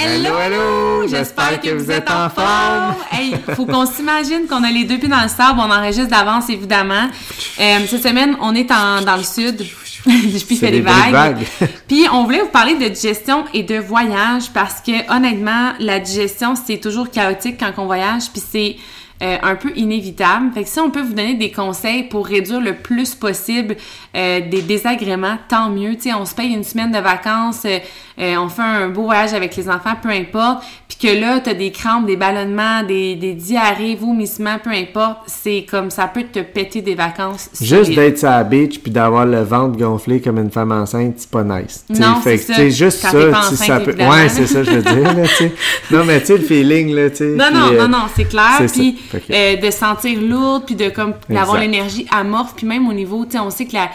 Hello, hello! J'espère que vous êtes en forme! Hey, faut qu'on s'imagine qu'on a les deux pieds dans le sable, on enregistre d'avance évidemment. Euh, cette semaine, on est en, dans le sud. Je puis fait des des vagues. vagues. Puis on voulait vous parler de digestion et de voyage parce que honnêtement, la digestion c'est toujours chaotique quand on voyage, puis c'est euh, un peu inévitable. Fait que si on peut vous donner des conseils pour réduire le plus possible euh, des désagréments, tant mieux. Tu on se paye une semaine de vacances, euh, euh, on fait un beau voyage avec les enfants, peu importe. Que là, t'as des crampes, des ballonnements, des, des diarrhées, vomissements, peu importe. C'est comme ça peut te péter des vacances. Juste d'être sur la beach puis d'avoir le ventre gonflé comme une femme enceinte, c'est pas nice. T'sais, Non, fait c'est que, ça. t'sais, juste Quand ça, pas t'sais, ça enceinte, peut. Ouais, c'est ça, je veux dire, là. Non, mais tu sais, le feeling, là, tu sais. Non, puis, non, euh, non, non, c'est clair. Puis euh, de sentir lourde, puis de comme d'avoir l'énergie amorphe, puis même au niveau, tu sais, on sait que la,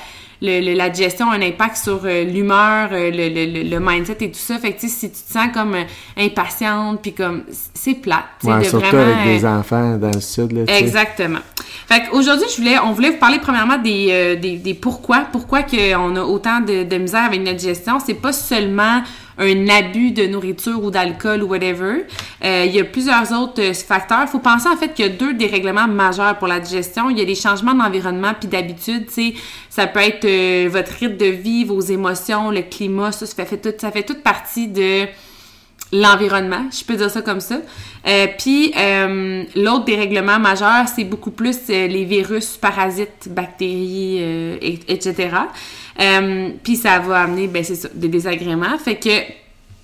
le, le- la digestion a un impact sur euh, l'humeur, euh, le, le, mindset et tout ça. Fait que si tu te sens comme euh, impatiente, puis comme c'est plate, Ouais, de surtout vraiment. avec des enfants dans le sud, là. Exactement. Fait qu'aujourd'hui, je voulais, on voulait vous parler premièrement des, des, des pourquoi. Pourquoi qu'on a autant de, de misère avec notre digestion. C'est pas seulement un abus de nourriture ou d'alcool ou whatever. Euh, il y a plusieurs autres euh, facteurs. Il faut penser en fait qu'il y a deux dérèglements majeurs pour la digestion. Il y a des changements d'environnement puis d'habitude. Ça peut être euh, votre rythme de vie, vos émotions, le climat. Ça, fait, tout, ça fait toute partie de l'environnement, je peux dire ça comme ça. Euh, puis euh, l'autre dérèglement majeur, c'est beaucoup plus euh, les virus, parasites, bactéries, et- etc. Euh, puis ça va amener, ben c'est ça, des désagréments. Fait que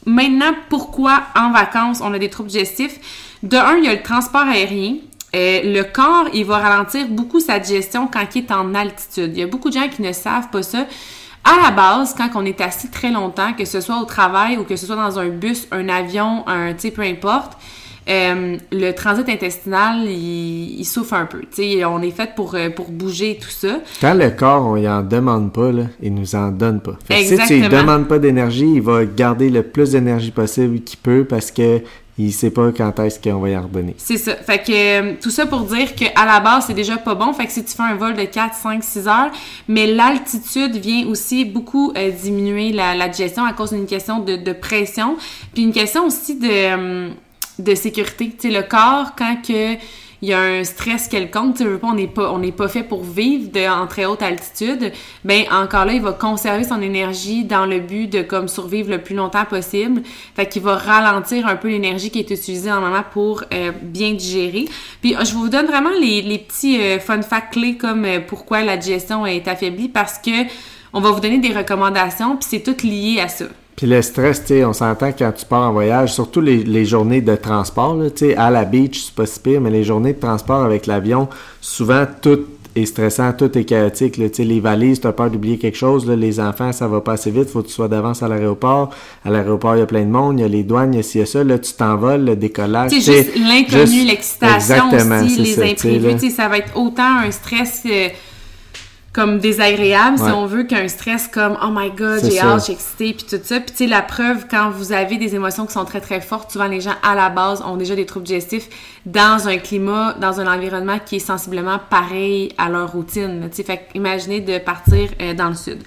maintenant, pourquoi en vacances on a des troubles digestifs? De un, il y a le transport aérien. Euh, le corps, il va ralentir beaucoup sa digestion quand il est en altitude. Il y a beaucoup de gens qui ne savent pas ça. À la base, quand on est assis très longtemps, que ce soit au travail ou que ce soit dans un bus, un avion, un, tu peu importe, euh, le transit intestinal, il, il souffre un peu. On est fait pour, euh, pour bouger tout ça. Quand le corps, on y en demande pas, là, il nous en donne pas. Fait que si tu Exactement. lui demandes pas d'énergie, il va garder le plus d'énergie possible qu'il peut parce que il sait pas quand est-ce qu'on va y en redonner. C'est ça. Fait que euh, tout ça pour dire que à la base, c'est déjà pas bon. Fait que si tu fais un vol de 4, 5, 6 heures, mais l'altitude vient aussi beaucoup euh, diminuer la, la digestion à cause d'une question de, de pression, puis une question aussi de, euh, de sécurité. Tu sais, le corps, quand que il y a un stress quelconque, tu veux on n'est pas, on n'est pas fait pour vivre de, en très haute altitude, ben encore là, il va conserver son énergie dans le but de comme survivre le plus longtemps possible. Fait qu'il va ralentir un peu l'énergie qui est utilisée en moment pour euh, bien digérer. Puis je vous donne vraiment les, les petits euh, fun facts clés comme euh, pourquoi la digestion est affaiblie parce que on va vous donner des recommandations puis c'est tout lié à ça. Puis le stress, tu sais, on s'entend quand tu pars en voyage, surtout les, les journées de transport, tu sais, à la beach, c'est pas si pire, mais les journées de transport avec l'avion, souvent tout est stressant, tout est chaotique, là, tu sais, les valises, t'as peur d'oublier quelque chose, là, les enfants, ça va pas assez vite, faut que tu sois d'avance à l'aéroport, à l'aéroport, il y a plein de monde, il y a les douanes, il y a ci, il y a ça, là, tu t'envoles, le décollage, C'est tu sais, juste l'inconnu, l'excitation aussi, les ça, imprévus. là. Tu sais, ça va être autant un stress euh, comme désagréable, si on veut, qu'un stress comme « Oh my God, j'ai hâte, j'ai excité », puis tout ça. Puis tu sais, la preuve, quand vous avez des émotions qui sont très, très fortes, souvent les gens, à la base, ont déjà des troubles digestifs dans un climat, dans un environnement qui est sensiblement pareil à leur routine. Tu sais, fait imaginez de partir euh, dans le sud.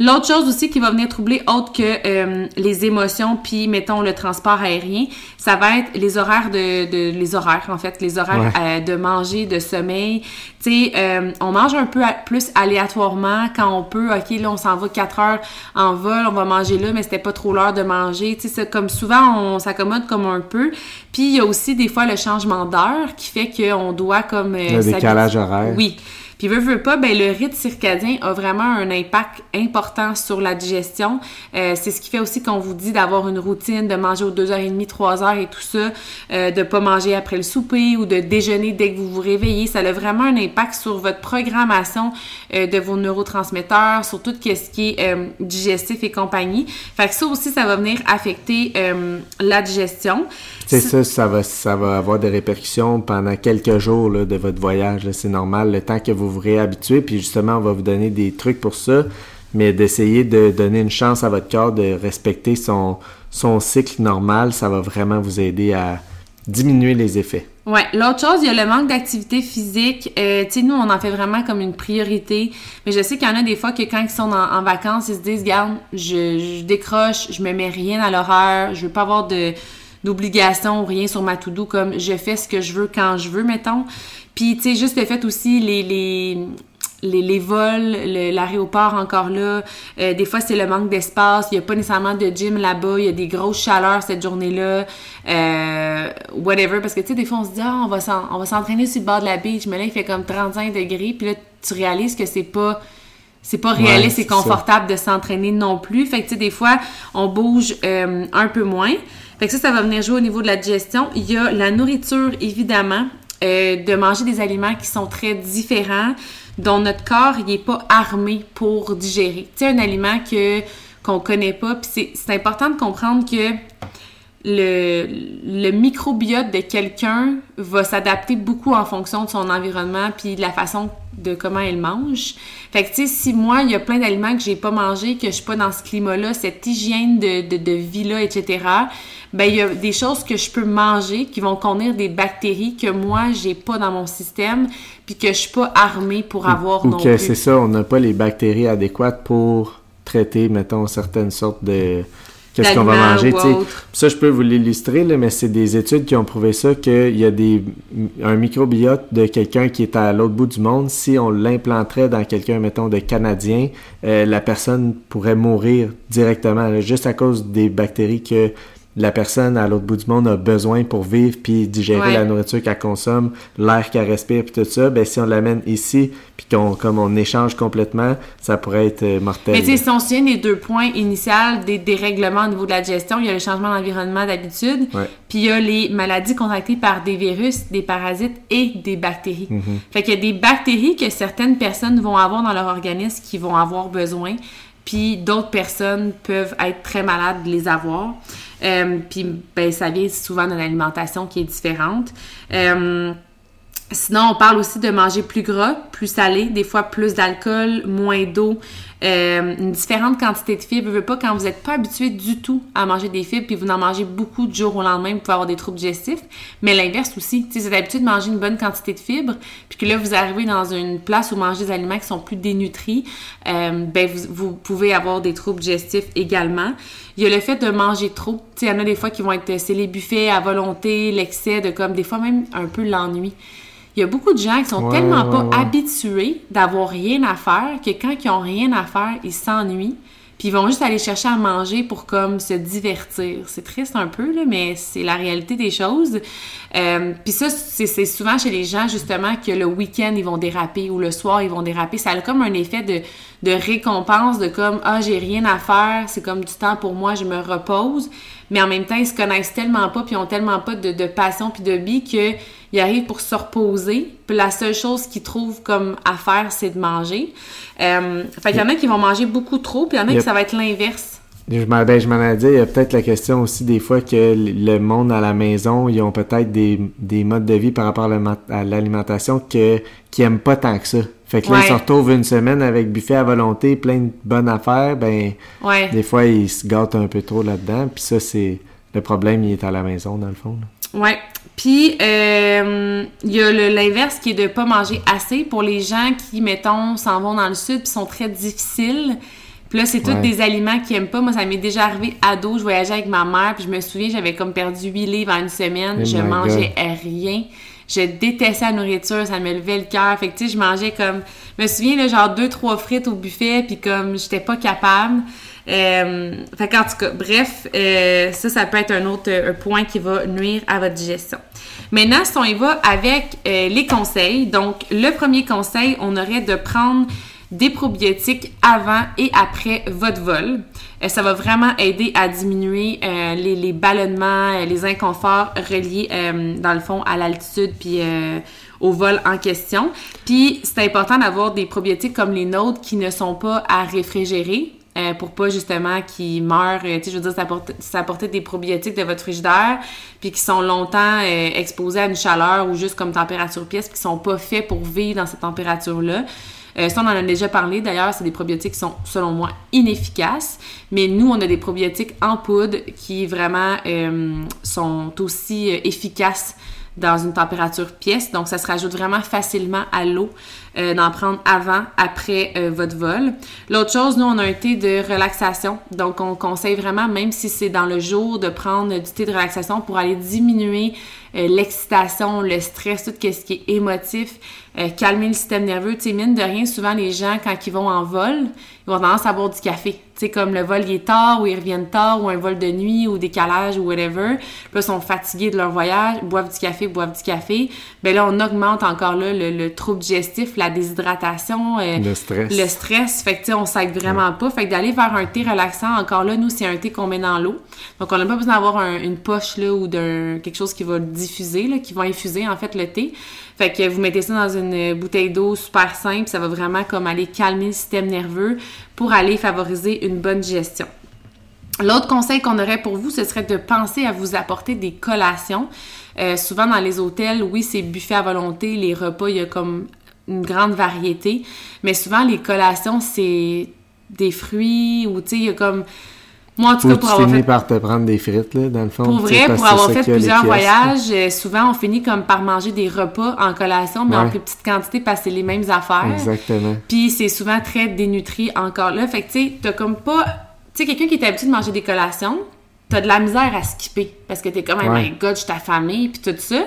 L'autre chose aussi qui va venir troubler, autre que euh, les émotions, puis mettons le transport aérien, ça va être les horaires de, de les horaires en fait, les horaires Ouais. euh, de manger, de sommeil. Tu sais, euh, on mange un peu à- plus aléatoirement quand on peut. Ok, là on s'en va quatre heures en vol, on va manger là, mais c'était pas trop l'heure de manger. Tu sais, comme souvent on s'accommode comme un peu. Puis il y a aussi des fois le changement d'heure qui fait qu'on doit comme euh, Le décalage horaire. Oui. Puis veut, veut pas, ben le rythme circadien a vraiment un impact important sur la digestion. Euh, c'est ce qui fait aussi qu'on vous dit d'avoir une routine, de manger aux 2h30, 3h et tout ça, euh, de pas manger après le souper ou de déjeuner dès que vous vous réveillez. Ça a vraiment un impact sur votre programmation euh, de vos neurotransmetteurs, sur tout ce qui est euh, digestif et compagnie. Fait que ça aussi, ça va venir affecter la digestion. C'est ça, ça va, ça va avoir des répercussions pendant quelques jours là, de votre voyage. C'est normal, le temps que vous vous réhabituez. Puis justement, on va vous donner des trucs pour ça, mais d'essayer de donner une chance à votre corps de respecter son, son cycle normal, ça va vraiment vous aider à diminuer les effets. Ouais, l'autre chose, il y a le manque d'activité physique. Euh, tu sais, nous, on en fait vraiment comme une priorité. Mais je sais qu'il y en a des fois que quand ils sont en, vacances, ils se disent, garde, je, décroche, je me mets rien à l'horaire, je veux pas avoir de d'obligation ou rien sur ma to-do, comme je fais ce que je veux quand je veux, mettons. Puis, tu sais, juste le fait aussi, les, les, les, les vols, l'aéroport encore là, euh, des fois c'est le manque d'espace, il y a pas nécessairement de gym là-bas, il y a des grosses chaleurs cette journée-là, euh, whatever, parce que tu sais, des fois on se dit, ah, on va s'entraîner sur le bord de la beach, mais là il fait comme 35 degrés, puis là tu réalises que c'est pas c'est pas Ouais, réaliste et ça. confortable de s'entraîner non plus. Fait que, tu sais, des fois, on bouge euh, un peu moins. Fait que ça, ça va venir jouer au niveau de la digestion. Il y a la nourriture, évidemment, euh, de manger des aliments qui sont très différents, dont notre corps, il est pas armé pour digérer. Tu sais, un aliment que qu'on connaît pas, puis c'est important de comprendre que le, le microbiote de quelqu'un va s'adapter beaucoup en fonction de son environnement puis de la façon de comment elle mange. Fait que, tu sais, si moi, il y a plein d'aliments que j'ai pas mangé, que je suis pas dans ce climat-là, cette hygiène de, de, de vie-là, etc., ben, il y a des choses que je peux manger qui vont contenir des bactéries que moi, j'ai pas dans mon système puis que je suis pas armée pour avoir Ou non que plus. c'est ça, on n'a pas les bactéries adéquates pour traiter, mettons, certaines sortes de... Qu'est-ce qu'on va manger. Ça, je peux vous l'illustrer, là, mais c'est des études qui ont prouvé ça, qu'il y a des, un microbiote de quelqu'un qui est à l'autre bout du monde. Si on l'implanterait dans quelqu'un, mettons, de Canadien, euh, la personne pourrait mourir directement, là, juste à cause des bactéries que la personne à l'autre bout du monde a besoin pour vivre puis digérer Ouais. la nourriture qu'elle consomme, l'air qu'elle respire puis tout ça, ben si on l'amène ici puis qu'on comme on échange complètement, ça pourrait être euh, mortel. Mais tu sais, si on se souvient des deux points initiaux des dérèglements au niveau de la digestion, il y a le changement d'environnement d'habitude, puis il y a les maladies contractées par des virus, des parasites et des bactéries. Fait qu'il y a des bactéries que certaines personnes vont avoir dans leur organisme qui vont avoir besoin, puis d'autres personnes peuvent être très malades de les avoir. Euh, puis ben, ça vient souvent d'une alimentation qui est différente. Euh, Sinon, on parle aussi de manger plus gras, plus salé, des fois plus d'alcool, moins d'eau, euh, une différente quantité de fibres. Veux pas quand vous n'êtes pas habitué du tout à manger des fibres, puis vous en mangez beaucoup du jour au lendemain, vous pouvez avoir des troubles digestifs. Mais l'inverse aussi, si vous êtes habitué de manger une bonne quantité de fibres, puis que là vous arrivez dans une place où manger des aliments qui sont plus dénutris, euh, ben vous, vous pouvez avoir des troubles digestifs également. Il y a le fait de manger trop. Il y en a des fois qui vont être, c'est les buffets à volonté, l'excès de comme, des fois même un peu l'ennui. Il y a beaucoup de gens qui sont Ouais, tellement ouais, pas ouais. habitués d'avoir rien à faire que quand ils ont rien à faire, ils s'ennuient. Puis ils vont juste aller chercher à manger pour comme se divertir. C'est triste un peu, là, mais c'est la réalité des choses. Euh, puis ça, c'est souvent chez les gens, justement, que le week-end, ils vont déraper ou le soir, ils vont déraper. Ça a comme un effet de, de récompense, de comme, ah, j'ai rien à faire, c'est comme du temps pour moi, je me repose. Mais en même temps, ils se connaissent tellement pas, puis ils ont tellement pas de, de passion puis de vie qu'ils arrivent pour se reposer. Puis la seule chose qu'ils trouvent comme à faire, c'est de manger. Euh, fait qu'il y en a qui vont manger beaucoup trop, puis il y en a Yep. qui ça va être l'inverse. Je m'en ben, je m'en ai dit, il y a peut-être la question aussi des fois que le monde à la maison, ils ont peut-être des, des modes de vie par rapport à l'aliment- à l'alimentation que qui aiment pas tant que ça. Fait que là, Ouais. ils se retrouvent une semaine avec buffet à volonté, plein de bonnes affaires, ben Ouais. des fois ils se gâtent un peu trop là-dedans, puis ça c'est le problème, il est à la maison dans le fond. là. Ouais. Puis, euh, il y a l'inverse qui est de pas manger assez pour les gens qui, mettons, s'en vont dans le sud puis sont très difficiles. Puis là, c'est tous Ouais. des aliments qu'ils aiment pas. Moi, ça m'est déjà arrivé ado. Je voyageais avec ma mère puis je me souviens, j'avais comme perdu 8 livres en une semaine. Oh je mangeais rien. Je détestais la nourriture, ça me levait le cœur. Fait que, tu sais, je mangeais comme... Je me souviens, là, genre deux, trois frites au buffet puis comme j'étais pas capable. Euh, fait tout cas, bref, euh, ça, ça peut être un autre un point qui va nuire à votre digestion. Maintenant, si on y va avec euh, les conseils, donc le premier conseil, on aurait de prendre des probiotiques avant et après votre vol. Euh, ça va vraiment aider à diminuer euh, les, les, ballonnements, euh, les inconforts reliés, dans le fond, à l'altitude puis au vol en question. Puis, c'est important d'avoir des probiotiques comme les nôtres qui ne sont pas à réfrigérer. Pour pas justement qu'ils meurent, tu sais, je veux dire, ça apporter des probiotiques de votre frigidaire, puis qui sont longtemps exposés à une chaleur ou juste comme température pièce, qui sont pas faits pour vivre dans cette température-là. Euh, ça, on en a déjà parlé. D'ailleurs, c'est des probiotiques qui sont, selon moi, inefficaces. Mais nous, on a des probiotiques en poudre qui vraiment euh, sont aussi euh, efficaces dans une température pièce. Donc, ça se rajoute vraiment facilement à l'eau euh, d'en prendre avant, après euh, votre vol. L'autre chose, nous, on a un thé de relaxation. Donc, on conseille vraiment, même si c'est dans le jour, de prendre du thé de relaxation pour aller diminuer euh, l'excitation, le stress, tout ce qui est émotif, calmer le système nerveux. Tu sais, mine de rien, souvent, les gens, quand ils vont en vol, ils vont tendance à boire du café. Tu sais, comme le vol est tard ou ils reviennent tard ou un vol de nuit ou décalage ou whatever. Puis là, ils sont fatigués de leur voyage, boivent du café, boivent du café. Ben là, on augmente encore là le, le trouble digestif, la déshydratation, euh, le stress. Le stress. Fait que, tu sais, on s'aide vraiment pas. Fait que d'aller vers un thé relaxant, encore là, nous, c'est un thé qu'on met dans l'eau. Donc, on n'a pas besoin d'avoir une poche, là, ou d'un, quelque chose qui va diffuser, là, qui va infuser, en fait, le thé. Fait que vous mettez ça dans une bouteille d'eau super simple, ça va vraiment comme aller calmer le système nerveux pour aller favoriser une bonne digestion. L'autre conseil qu'on aurait pour vous, ce serait de penser à vous apporter des collations. Euh, souvent dans les hôtels, oui, c'est buffet à volonté, les repas, il y a comme une grande variété, mais souvent les collations, c'est des fruits ou tu sais, il y a comme moi, en tout cas, pour tu avoir finis par te prendre des frites, là, dans le fond. Pour vrai, pour avoir fait plusieurs voyages, euh, souvent, on finit comme par manger des repas en collation, mais en plus petite quantité parce que c'est les mêmes affaires. Exactement. Puis c'est souvent très dénutri encore là. Fait que, tu sais, t'as comme pas... Tu sais, quelqu'un qui est habitué de manger des collations, t'as de la misère à skipper parce que t'es comme, oh my god, je ta famille, puis tout ça.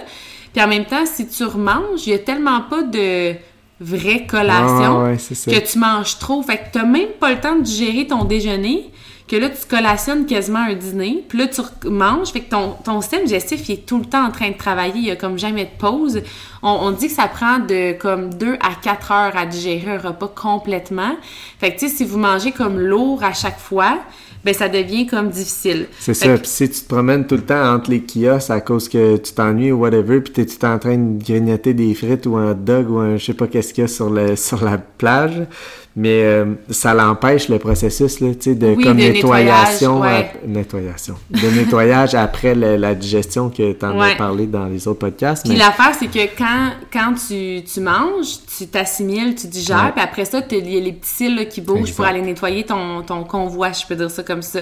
Puis en même temps, si tu remanges, il y a tellement pas de vraie collation que tu manges trop. Fait que t'as même pas le temps de digérer ton déjeuner que là, tu collationnes quasiment un dîner, puis là, tu manges, fait que ton, ton système digestif, il est tout le temps en train de travailler, il y a comme jamais de pause. On, dit que ça prend de comme 2 à 4 heures à digérer un repas complètement. Fait que, tu sais, si vous mangez comme lourd à chaque fois, ben ça devient comme difficile. C'est ça. Puis si tu te promènes tout le temps entre les kiosques à cause que tu t'ennuies ou whatever, puis tu es en train de grignoter des frites ou un hot dog ou un je sais pas qu'est-ce qu'il y a sur, le, sur la plage, mais euh, ça l'empêche le processus là, de comme nettoyation, nettoyage, de nettoyage après la digestion que tu en as parlé dans les autres podcasts. Puis l'affaire c'est que quand quand tu, tu manges, tu t'assimiles, tu digères, puis après ça il y a les petits cils qui bougent pour aller nettoyer ton ton convoi, je peux dire ça comme ça.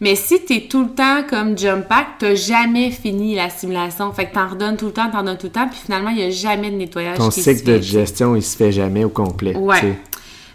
Mais si tu es tout le temps comme jump pack, t'as jamais fini l'assimilation. Fait que t'en redonnes tout le temps, t'en donnes tout le temps, puis finalement, il n'y a jamais de nettoyage. Ton cycle de digestion, il se fait jamais au complet. Ouais.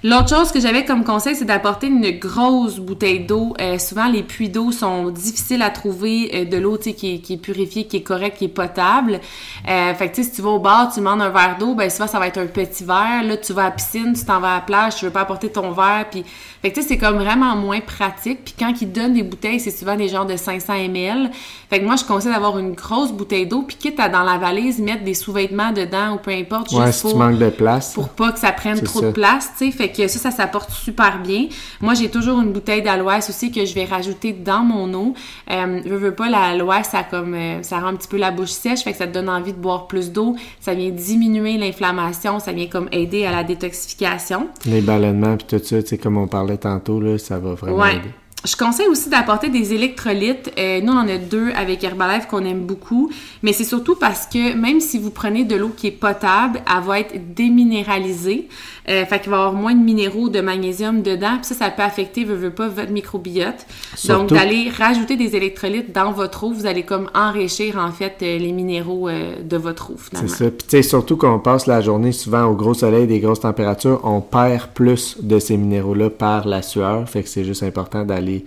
L'autre chose que j'avais comme conseil, c'est d'apporter une grosse bouteille d'eau. Euh, souvent, les puits d'eau sont difficiles à trouver euh, de l'eau qui, qui est purifiée, qui est correcte, qui est potable. Euh, fait que si tu vas au bar, tu demandes un verre d'eau, ben souvent ça va être un petit verre. Là, tu vas à la piscine, tu t'en vas à la plage, tu veux pas apporter ton verre, puis fait que tu sais, c'est comme vraiment moins pratique. Puis quand ils donnent des bouteilles, c'est souvent des genres de 500 ml. Fait que moi, je conseille d'avoir une grosse bouteille d'eau, puis quitte à dans la valise mettre des sous-vêtements dedans ou peu importe. Ouais, si tu manques de place. Pour pas que ça prenne trop de place, tu sais. Fait que ça, ça s'apporte super bien. Moi, j'ai toujours une bouteille d'aloès aussi que je vais rajouter dans mon eau. Euh, je veux pas, l'aloès, ça comme, euh, ça rend un petit peu la bouche sèche, fait que ça te donne envie de boire plus d'eau. Ça vient diminuer l'inflammation, ça vient comme aider à la détoxification. Les ballonnements puis tout ça, tu sais, comme on parlait tantôt, là, ça va vraiment aider. Je conseille aussi d'apporter des électrolytes. Euh, nous, on en a deux avec Herbalife qu'on aime beaucoup, mais c'est surtout parce que même si vous prenez de l'eau qui est potable, elle va être déminéralisée. Euh, fait qu'il va y avoir moins de minéraux, de magnésium dedans. Puis ça, ça peut affecter, veut, veut pas, votre microbiote. Donc, d'aller rajouter des électrolytes dans votre eau, vous allez comme enrichir, en fait, euh, les minéraux euh, de votre eau, finalement. C'est ça. Puis, tu sais, surtout qu'on passe la journée souvent au gros soleil, des grosses températures, on perd plus de ces minéraux-là par la sueur. Fait que c'est juste important d'aller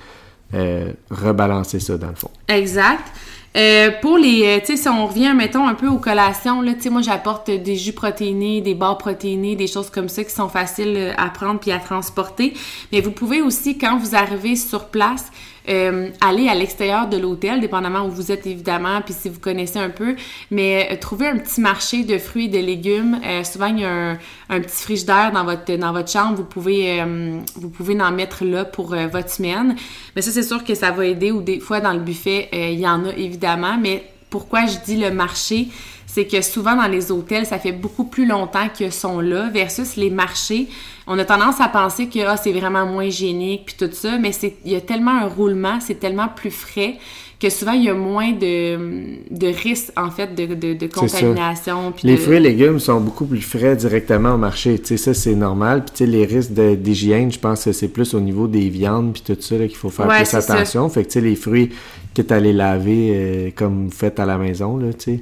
rebalancer ça, dans le fond. Exact. Euh, pour les, euh, tu sais, si on revient, mettons, un peu aux collations, là, tu sais, moi, j'apporte des jus protéinés, des barres protéinées, des choses comme ça qui sont faciles euh, à prendre puis à transporter. Mais vous pouvez aussi, quand vous arrivez sur place, euh, aller à l'extérieur de l'hôtel, dépendamment où vous êtes évidemment, puis si vous connaissez un peu, mais euh, trouver un petit marché de fruits et de légumes. Euh, souvent, il y a un, un petit frigidaire dans votre dans votre chambre. Vous pouvez vous pouvez en mettre là pour votre semaine. Mais ça, c'est sûr que ça va aider. Ou des fois, dans le buffet, il y en a évidemment. Mais pourquoi je dis le marché? c'est que souvent dans les hôtels, ça fait beaucoup plus longtemps qu'ils sont là versus les marchés. On a tendance à penser que ah, c'est vraiment moins hygiénique puis tout ça, mais il y a tellement un roulement, c'est tellement plus frais que souvent il y a moins de, de risques en fait de, de, de contamination. les fruits et légumes sont beaucoup plus frais directement au marché. Tu sais, ça c'est normal. Puis tu sais, les risques d'hygiène, je pense que c'est plus au niveau des viandes puis tout ça qu'il faut faire plus attention. Fait que tu sais, les fruits que tu les laver euh, comme vous faites à la maison, là, tu sais.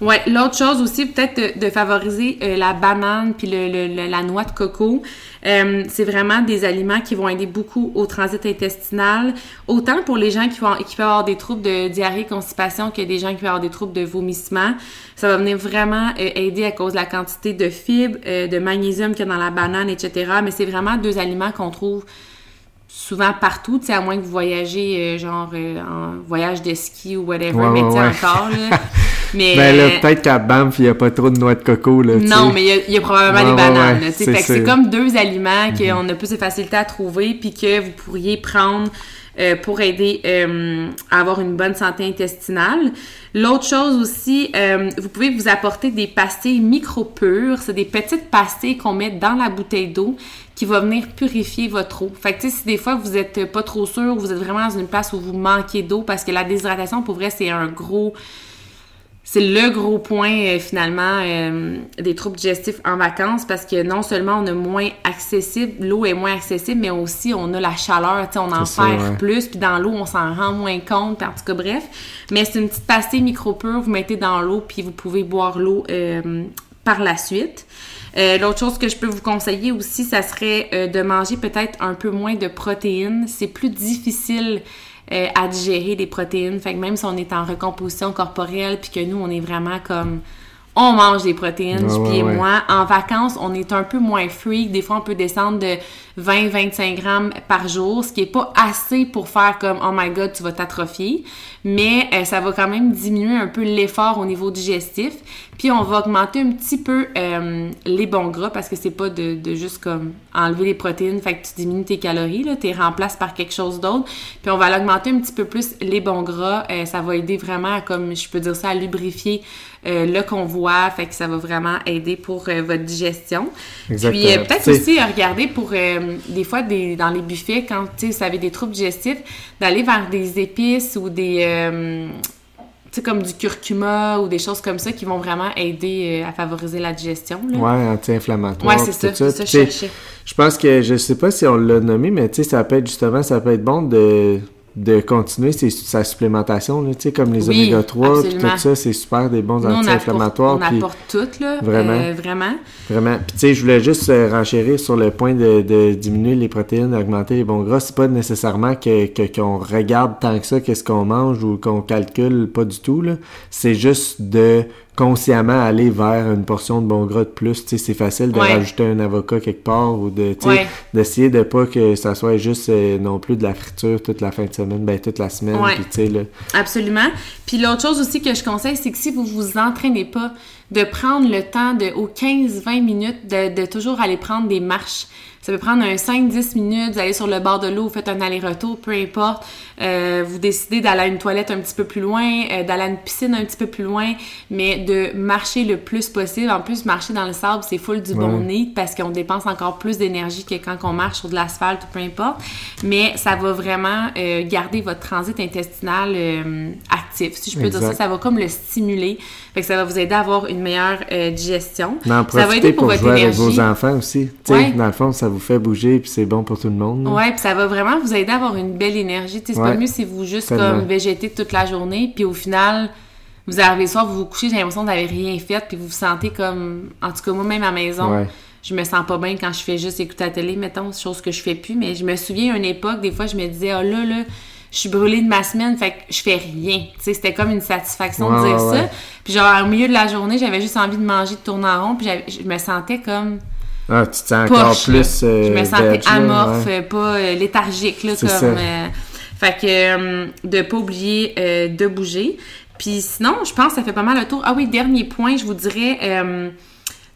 Ouais, l'autre chose aussi, peut-être de, favoriser euh, la banane puis le, la noix de coco. Euh, c'est vraiment des aliments qui vont aider beaucoup au transit intestinal, autant pour les gens qui, vont, qui peuvent avoir des troubles de diarrhée, constipation, que des gens qui peuvent avoir des troubles de vomissement. Ça va venir vraiment euh, aider à cause de la quantité de fibres, de magnésium qu'il y a dans la banane, etc. Mais c'est vraiment deux aliments qu'on trouve souvent partout, à moins que vous voyagez genre en voyage de ski ou whatever, mais encore, là. Mais ben là, peut-être qu'à Banff, il n'y a pas trop de noix de coco, là. Non, mais il y, a probablement des bananes, ouais, c'est comme deux aliments qu'on mhm. a plus de facilité à trouver, puis que vous pourriez prendre euh, pour aider euh, à avoir une bonne santé intestinale. L'autre chose aussi, euh, vous pouvez vous apporter des pastilles micro-pures. C'est des petites pastilles qu'on met dans la bouteille d'eau qui va venir purifier votre eau. Fait que si des fois vous êtes pas trop sûr, vous êtes vraiment dans une place où vous manquez d'eau parce que la déshydratation, pour vrai, c'est un gros c'est le gros point euh, finalement euh, des troubles digestifs en vacances parce que non seulement on a moins accessible, l'eau est moins accessible, mais aussi on a la chaleur, tu sais, on en perd plus, puis dans l'eau on s'en rend moins compte, en tout cas bref. Mais c'est une petite pastille micro-pure, vous mettez dans l'eau puis vous pouvez boire l'eau euh, par la suite. L'autre chose que je peux vous conseiller aussi, ça serait de manger peut-être un peu moins de protéines. C'est plus difficile euh, à digérer des protéines. Fait que même si on est en recomposition corporelle, puis que nous, on est vraiment comme on mange des protéines, du pied moi. En vacances, on est un peu moins freak. Des fois, on peut descendre de 20-25 grammes par jour, ce qui est pas assez pour faire comme oh my god, tu vas t'atrophier. Mais euh, ça va quand même diminuer un peu l'effort au niveau digestif. Puis on va augmenter un petit peu euh, les bons gras parce que c'est pas de, de, juste comme enlever les protéines, fait que tu diminues tes calories, là, tu remplaces par quelque chose d'autre. Puis on va l'augmenter un petit peu plus les bons gras. Euh, ça va aider vraiment à, comme je peux dire ça, à lubrifier euh, le convoi, fait que ça va vraiment aider pour votre digestion. Exactement. Puis peut-être aussi regarder pour des fois des, dans les buffets, quand vous avez des troubles digestifs, d'aller vers des épices ou des sais, comme du curcuma ou des choses comme ça qui vont vraiment aider euh, à favoriser la digestion. Là. Ouais, anti-inflammatoire. Ouais, c'est ça, c'est ça, je Je pense que, je sais pas si on l'a nommé, mais tu sais, ça peut être justement, ça peut être bon de de continuer sa supplémentation, tu sais, comme les oméga 3, tout ça, c'est super des bons anti-inflammatoires. On, apporte tout, là. Vraiment. Euh, vraiment. Vraiment. Puis, tu sais, je voulais juste euh, renchérir sur le point de, diminuer les protéines, d'augmenter les bons gras. C'est pas nécessairement que, qu'on regarde tant que ça qu'est-ce qu'on mange ou qu'on calcule, pas du tout, là. C'est juste de consciemment aller vers une portion de bon gras de plus. C'est facile de rajouter un avocat quelque part ou de, d'essayer de pas que ça soit juste euh, non plus de la friture toute la fin de semaine, ben toute la semaine. Puis, tu sais, là. Absolument. Puis l'autre chose aussi que je conseille, c'est que si vous vous entraînez pas, de prendre le temps de, aux 15-20 minutes, de, de toujours aller prendre des marches. Ça peut prendre un 5-10 minutes, vous allez sur le bord de l'eau, vous faites un aller-retour, peu importe. Euh, vous décidez d'aller à une toilette un petit peu plus loin, euh, d'aller à une piscine un petit peu plus loin, mais de marcher le plus possible. En plus, marcher dans le sable, c'est full du bon nez parce qu'on dépense encore plus d'énergie que quand on marche sur de l'asphalte ou peu importe. Mais ça va vraiment euh, garder votre transit intestinal actif. Si je peux dire ça, ça va comme le stimuler. Fait que ça va vous aider à avoir une meilleure digestion. ça va aider pour, votre jouer avec vos enfants aussi. Ouais. Dans le fond, ça vous fait bouger puis c'est bon pour tout le monde. Ouais, puis ça va vraiment vous aider à avoir une belle énergie. C'est pas mieux si vous juste comme végétez toute la journée puis au final vous arrivez le soir, vous vous couchez, j'ai l'impression que vous n'avez rien fait puis vous vous sentez comme en tout cas moi même à la maison. Je me sens pas bien quand je fais juste écouter la télé, mettons, chose que je fais plus, mais je me souviens à une époque, des fois, je me disais, oh là, là, je suis brûlée de ma semaine, fait que je fais rien. Tu sais, c'était comme une satisfaction de dire ouais, ça. ouais. Puis genre, au milieu de la journée, j'avais juste envie de manger, de tourner en rond, puis je me sentais comme Ah, tu te sens encore plus. euh, je me sentais amorphe, pas euh, léthargique, là, comme... euh, fait que euh, de pas oublier de bouger. Puis sinon, je pense que ça fait pas mal le tour. Ah oui, dernier point, je vous dirais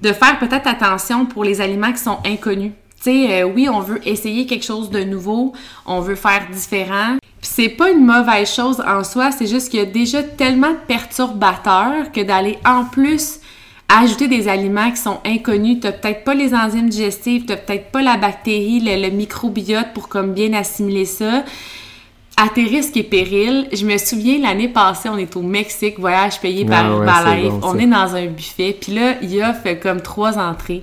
de faire peut-être attention pour les aliments qui sont inconnus. Tu sais, oui, on veut essayer quelque chose de nouveau, on veut faire différent. Puis c'est pas une mauvaise chose en soi, c'est juste qu'il y a déjà tellement de perturbateurs que d'aller en plus ajouter des aliments qui sont inconnus, t'as peut-être pas les enzymes digestives, t'as peut-être pas la bactérie, le, le microbiote pour comme bien assimiler ça. À tes risques et périls, je me souviens l'année passée, on est au Mexique, voyage payé par ouais, bon, on est dans un buffet, puis là, il y a fait comme trois entrées.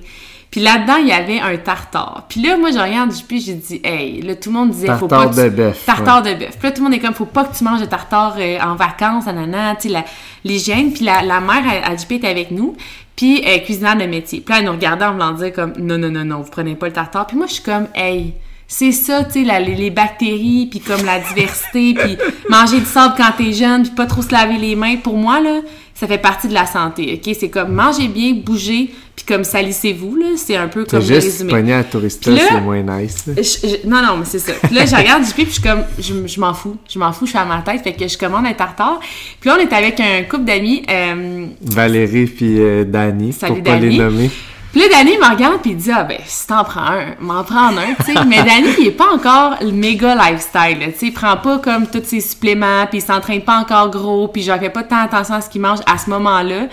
Puis là-dedans, il y avait un tartare. Puis là, moi, je regarde du puis j'ai dit, hey, là, tout le monde disait, faut pas. Tartare de bœuf, Tartare de bœuf. Puis là, tout le monde est comme, faut pas que tu manges de tartare euh, en vacances, nanana, tu sais, l'hygiène. Puis la, la mère à, était avec nous, puis euh, cuisinière de métier. Puis là, elle nous regardait en voulant dire comme, non, non, non, non, vous prenez pas le tartare. Puis moi, je suis comme, hey, c'est ça, tu sais, les, les bactéries, puis comme la diversité, puis manger du sable quand t'es jeune, puis pas trop se laver les mains. Pour moi, là, ça fait partie de la santé, OK? C'est comme manger bien, bouger, puis comme salissez-vous, là. C'est un peu comme juste résumé. pogné à Tourista, c'est moins nice. là. Je- je- non, non, mais c'est ça. Puis là, je regarde JP, puis je suis comme, je, je m'en fous. Je m'en fous, je suis à ma tête. Fait que je commande un tartare. Puis là, on est avec un couple d'amis. Euh, Valérie puis euh, Dani, Salut, pour pas les Dani. nommer. puis là, Danny me regarde, puis il dit, ah ben, si t'en prends un, m'en prends un, tu sais. Mais Danny, il est pas encore le méga lifestyle, tu sais. Il prend pas comme tous ses suppléments, puis il s'entraîne pas encore gros, puis je fais pas tant attention à ce qu'il mange à ce moment-là.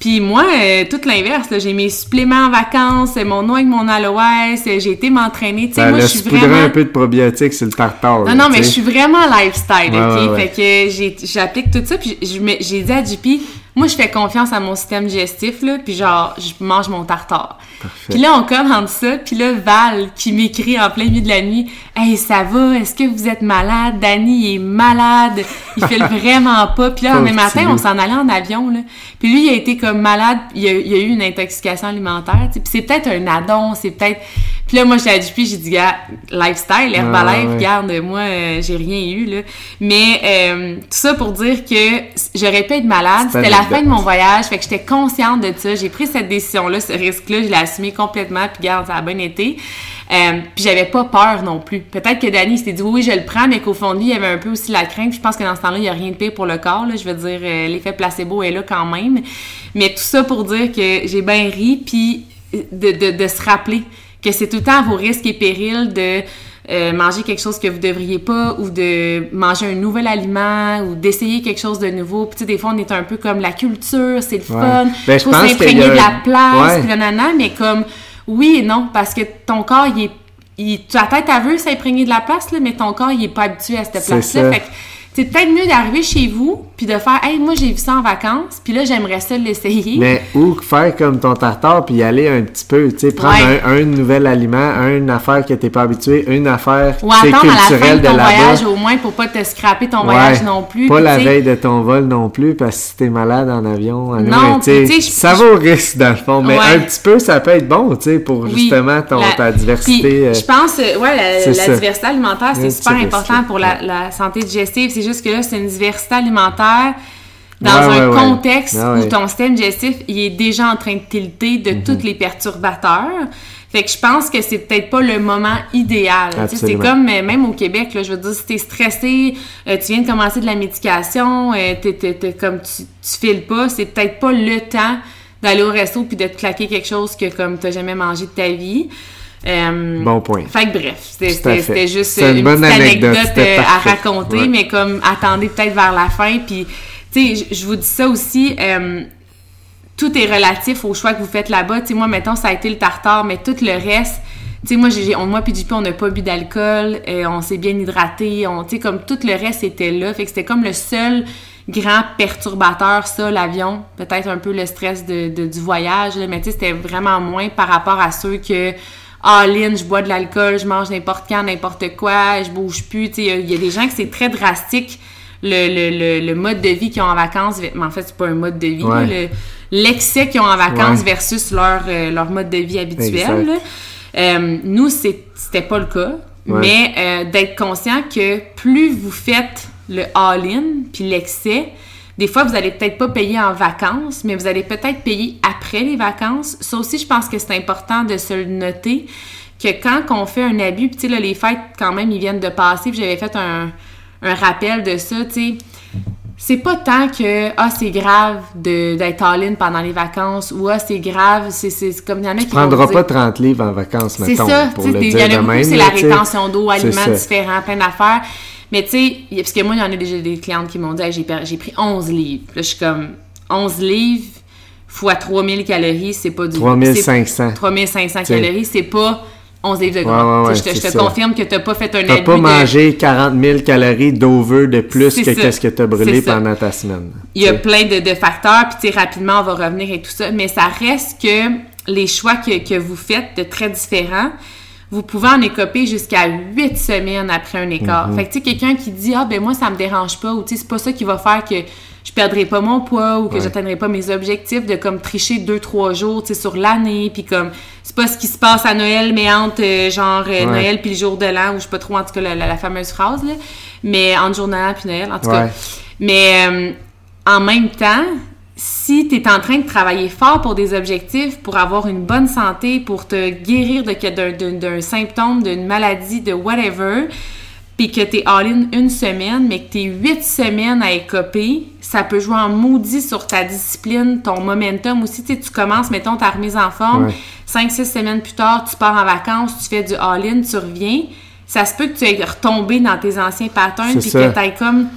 Puis moi, euh, tout l'inverse, j'ai mes suppléments en vacances, euh, mon noix avec mon aloès, euh, j'ai été m'entraîner, tu sais. Ça Moi, je suis vraiment... un peu de probiotiques sur le tartare. Non, là, non, mais je suis vraiment lifestyle, Ouais, OK? ouais. Fait que j'applique tout ça, puis j'ai dit à JP, moi, je fais confiance à mon système digestif, là, puis genre, je mange mon tartare. Parfait. Puis là, on commande ça, puis là, Val, qui m'écrit en plein milieu de la nuit, « Hey, ça va? Est-ce que vous êtes malade? Danny, il est malade. Il fait vraiment pas. » Puis là, le matin, on s'en allait en avion, là. Puis lui, il a été comme malade, il a, il a eu une intoxication alimentaire, tu sais. Puis c'est peut-être un addon, c'est peut-être... Puis là, moi, j'ai dit, puis j'ai dit, gars, lifestyle, Herbalife, ouais. regarde, moi, euh, j'ai rien eu, là. Mais euh, tout ça pour dire que j'aurais pu être malade. C'était la fin de mon voyage, fait que j'étais consciente de ça. J'ai pris cette décision-là, ce risque-là, je l'ai complètement, puis regarde, ça a bien été. Euh, puis j'avais pas peur non plus. Peut-être que Danny s'était dit oui, je le prends, mais qu'au fond de lui, il y avait un peu aussi la crainte. Je pense que dans ce temps-là, il y a rien de pire pour le corps. Là. Je veux dire, euh, l'effet placebo est là quand même. Mais tout ça pour dire que j'ai bien ri, puis de, de, de se rappeler que c'est tout le temps à vos risques et périls de euh, manger quelque chose que vous devriez pas ou de manger un nouvel aliment ou d'essayer quelque chose de nouveau. Puis tu sais, des fois, on est un peu comme la culture, c'est le Ouais. fun, Ben, je faut s'imprégner de la place, Ouais. puis nanana, mais comme oui et non, parce que ton corps, il est. Il, ta tête, elle veut s'imprégner de la place, là, mais ton corps, il est pas habitué à cette place-là. ça. Fait que c'est peut-être mieux d'arriver chez vous, puis de faire, hey, moi, j'ai vu ça en vacances, puis là, j'aimerais ça l'essayer. Mais ou faire comme ton tartare puis y aller un petit peu, tu sais, prendre Ouais. un, un nouvel aliment, une affaire que t'es pas habitué, une affaire Ou attendre à la fin culturelle de ton voyage au moins pour pas te scraper ton voyage non plus. Pas la veille de ton vol non plus, parce que si t'es malade en avion, Non, tu sais, ça va au risque dans le fond, mais Ouais. un petit peu, ça peut être bon, tu sais, pour Oui, justement ton, la- ta diversité. Euh, je pense, euh, ouais, la, diversité alimentaire, c'est super important pour la santé digestive. C'est juste que là, c'est une diversité alimentaire dans Ouais, un ouais, contexte Ah où ton système digestif, il est déjà en train de tilter de Mhm. tous les perturbateurs. Fait que je pense que c'est peut-être pas le moment idéal. C'est comme, euh, même au Québec, là, je veux dire, si t'es stressé, euh, tu viens de commencer de la médication, euh, comme tu, tu files pas, c'est peut-être pas le temps d'aller au resto puis de te claquer quelque chose que comme t'as jamais mangé de ta vie. Euh, Bon point. Fait que bref, c'était- juste une une, bonne petite anecdote, euh, à raconter, Ouais. mais comme attendez peut-être vers la fin. Puis, tu sais, je- je vous dis ça aussi, euh, tout est relatif au choix que vous faites là-bas. Tu sais, moi, mettons, ça a été le tartare, mais tout le reste, tu sais, moi, j'ai, on, moi puis JP, on n'a pas bu d'alcool, euh, on s'est bien hydraté, on, tu sais, comme tout le reste était là. Fait que c'était comme le seul grand perturbateur, ça, l'avion. Peut-être un peu le stress de, de- du voyage, là, mais tu sais, c'était vraiment moins par rapport à ceux que all-in, je bois de l'alcool, je mange n'importe quand, n'importe quoi, je bouge plus. Tu sais, il y a- il y, a des gens que c'est très drastique le, le, le, le mode de vie qu'ils ont en vacances. Mais en fait, c'est pas un mode de vie. Ouais. L'excès qu'ils ont en vacances Ouais. versus leur, euh, leur mode de vie habituel. Là. Euh, nous, c'était pas le cas. Mais euh, d'être conscient que plus vous faites le all-in puis l'excès, des fois, vous allez peut-être pas payer en vacances, mais vous allez peut-être payer après les vacances. Ça aussi, je pense que c'est important de se le noter que quand on fait un abus, puis tu sais, les fêtes, quand même, ils viennent de passer, puis j'avais fait un, un rappel de ça, tu sais. C'est pas tant que ah c'est grave d'être all-in pendant les vacances ou ah c'est grave c'est comme il y en a tu qui prendras pas 30 livres en vacances c'est ça pour le dire en beaucoup c'est la rétention d'eau aliments différents plein d'affaires mais tu sais parce que moi il y en a déjà des clientes qui m'ont dit j'ai j'ai pris 11 livres. Là je suis comme 11 livres fois 3000 calories c'est pas du 3500 3500 calories c'est pas 11 livres de gras. je te, confirme que tu n'as pas fait un Tu pas mangé 40 000 calories d'over de plus que qu'est-ce que tu as brûlé pendant ta semaine. Il y a plein de, de facteurs, puis rapidement, on va revenir et tout ça, mais ça reste que les choix que, que vous faites de très différents, vous pouvez en écoper jusqu'à 8 semaines après un écart. Mm-hmm. Fait que, tu sais, quelqu'un qui dit, ah, ben moi, ça me dérange pas, ou tu sais, c'est pas ça qui va faire que je perdrai pas mon poids ou que j'atteindrai pas mes objectifs de comme tricher deux trois jours tu sais sur l'année puis comme c'est pas ce qui se passe à Noël mais entre euh, genre euh, Noël puis le jour de l'an ou je sais pas trop en tout cas la, fameuse phrase là. Mais entre jour de l'an puis Noël en tout cas. Mais euh, en même temps si tu es en train de travailler fort pour des objectifs, pour avoir une bonne santé, pour te guérir d'un symptôme, d'une maladie, de whatever, puis que t'es all-in une semaine, mais que t'es huit semaines à écoper, ça peut jouer en maudit sur ta discipline, ton momentum aussi. Tu tu commences, mettons, ta remise en forme, cinq, six semaines plus tard, tu pars en vacances, tu fais du all-in, tu reviens. Ça se peut que tu aies retombé dans tes anciens patterns, puis que t'aies comme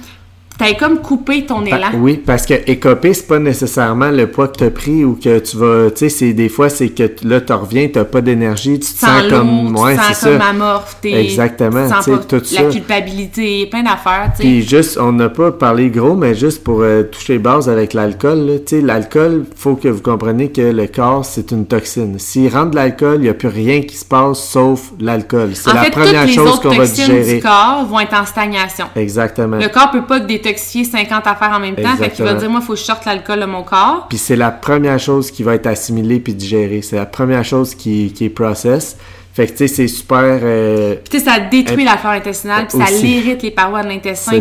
T'as comme coupé ton élan. oui, parce que écoper, c'est pas nécessairement le poids que t'as pris ou que tu vas. Tu sais, c'est des fois, c'est que là, tu reviens, t'as pas d'énergie, tu te sens, comme. Ouais, tu sens comme amorphe, Exactement. Tu sens tout la culpabilité, plein d'affaires, tu sais. Puis juste, on n'a pas parlé gros, mais juste pour euh, toucher base avec l'alcool, tu sais, l'alcool, faut que vous compreniez que le corps, c'est une toxine. S'il rentre de l'alcool, il n'y a plus rien qui se passe sauf l'alcool. C'est la première chose qu'on va digérer. du corps vont être en stagnation. Exactement. Le corps peut pas détoxifier 50 affaires en même temps. Fait qu'il va dire, moi, il faut que je sorte l'alcool de mon corps. Puis c'est la première chose qui va être assimilée puis digérée. C'est la première chose qui, qui est process. Fait que, tu sais, c'est super... Euh, puis, tu sais, ça détruit la flore intestinale, puis ça l'irrite les parois de l'intestin.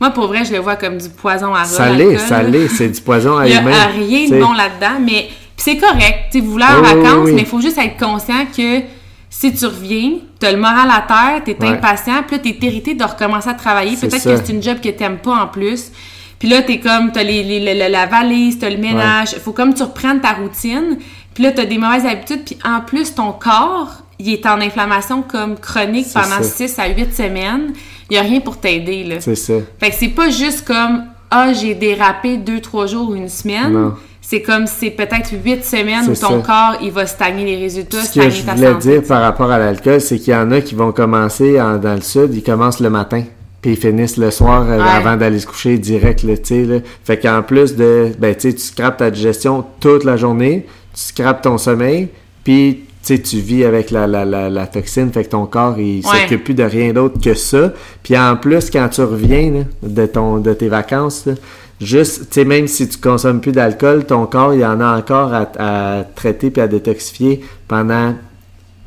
Moi, pour vrai, je le vois comme du poison à Ça l'est, ça l'est. C'est du poison à Il n'y a rien de bon là-dedans, mais... c'est correct. Tu sais, vous voulez en vacances, mais il faut juste être conscient que si tu reviens, tu as le moral à terre, tu es impatient, puis là, tu es irrité de recommencer à travailler. Peut-être que c'est une job que tu pas en plus. Puis là, tu es comme, tu as les, la valise, tu as le ménage. Faut comme tu reprennes ta routine. Puis là, tu as des mauvaises habitudes. Puis en plus, ton corps, il est en inflammation comme chronique pendant 6 à 8 semaines. Il n'y a rien pour t'aider. là. C'est ça. Fait que c'est pas juste comme, ah, j'ai dérapé 2-3 jours ou une semaine. Non c'est comme c'est peut-être huit semaines où ton corps il va stagner les résultats, Ce que je voulais dire par rapport à l'alcool, c'est qu'il y en a qui vont commencer dans le sud, ils commencent le matin, puis ils finissent le soir euh, avant d'aller se coucher direct, sais. Là. Fait qu'en plus de, ben tu sais, tu scrapes ta digestion toute la journée, tu scrapes ton sommeil, puis tu tu vis avec la, la, la, toxine, fait que ton corps, il s'occupe plus de rien d'autre que ça. Puis en plus, quand tu reviens de, ton, de tes vacances, juste, tu sais, même si tu consommes plus d'alcool, ton corps, il y en a encore à, traiter puis à détoxifier pendant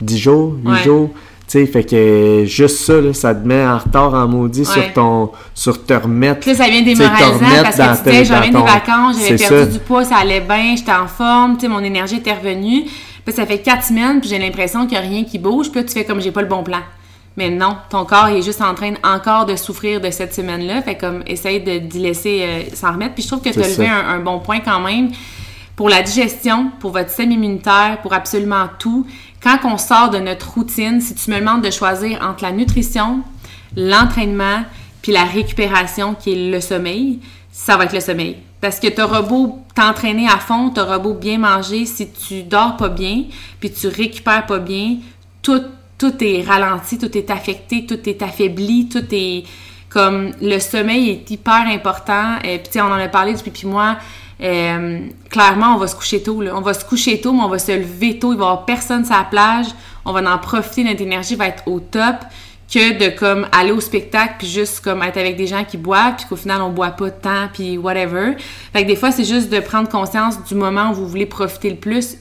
10 jours, 8 jours. Tu sais, fait que juste ça, là, ça te met en retard en maudit sur ton, sur te remettre. Puis ça vient démoralisant parce que tu disais, j'avais des vacances, j'avais perdu du poids, ça allait bien, j'étais en forme, tu sais, mon énergie était revenue. Puis ça fait 4 semaines, puis j'ai l'impression qu'il n'y a rien qui bouge, puis là, tu fais comme j'ai pas le bon plan. Mais non, ton corps est juste en train encore de souffrir de cette semaine-là. Fait comme, essaye d'y laisser euh, s'en remettre. Puis je trouve que tu as levé un, bon point quand même. Pour la digestion, pour votre système immunitaire, pour absolument tout. Quand on sort de notre routine, si tu me demandes de choisir entre la nutrition, l'entraînement, puis la récupération, qui est le sommeil, ça va être le sommeil. Parce que auras beau t'entraîner à fond, auras beau bien manger, si tu dors pas bien, puis tu récupères pas bien, tout tout est ralenti, tout est affecté, tout est affaibli, tout est comme le sommeil est hyper important. Et euh, puis on en a parlé depuis puis moi. Euh, clairement, on va se coucher tôt. Là. On va se coucher tôt, mais on va se lever tôt. Il va y avoir personne sur la plage. On va en profiter. Notre énergie va être au top. Que de comme aller au spectacle puis juste comme être avec des gens qui boivent puis qu'au final on boit pas tant puis whatever. Fait que des fois c'est juste de prendre conscience du moment où vous voulez profiter le plus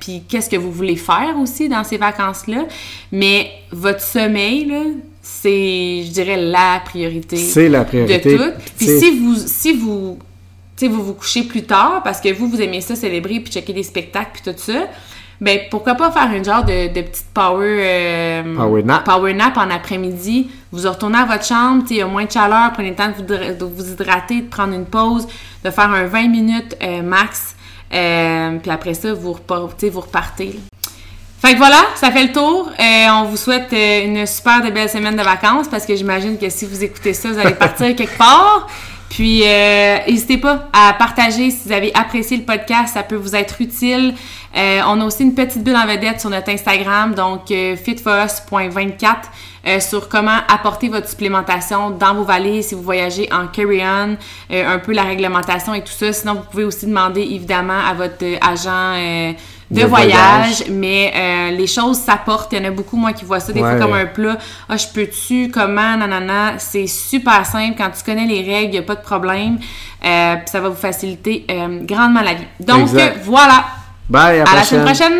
puis qu'est-ce que vous voulez faire aussi dans ces vacances là. Mais votre sommeil là, c'est je dirais la priorité. C'est la priorité. De tout. Puis si vous si vous tu sais vous vous couchez plus tard parce que vous vous aimez ça célébrer puis checker des spectacles puis tout ça ben pourquoi pas faire une genre de, de petite power, euh, power, nap. power nap en après-midi. Vous retournez à votre chambre, il y a moins de chaleur, prenez le temps de vous, hydrater, de prendre une pause, de faire un 20 minutes euh, max. Euh, puis après ça, vous repartez. Vous repartez. Fait que voilà, ça fait le tour. on vous souhaite une super de belle semaine de vacances parce que j'imagine que si vous écoutez ça, vous allez partir quelque part. Puis, n'hésitez pas à partager si vous avez apprécié le podcast, ça peut vous être utile. Euh, on a aussi une petite bulle en vedette sur notre Instagram, donc euh, fitforus.24, euh, sur comment apporter votre supplémentation dans vos valises si vous voyagez en carry-on, un peu la réglementation et tout ça. Sinon, vous pouvez aussi demander évidemment à votre agent de, voyage, mais euh, les choses s'apportent. Il y en a beaucoup, moi, qui voient ça des fois comme un plat. Ah, je peux-tu, comment, nanana. C'est super simple. Quand tu connais les règles, il n'y a pas de problème. Euh, ça va vous faciliter euh, grandement la vie. Donc, voilà. Bai, apaxan. Ara, zen pasan,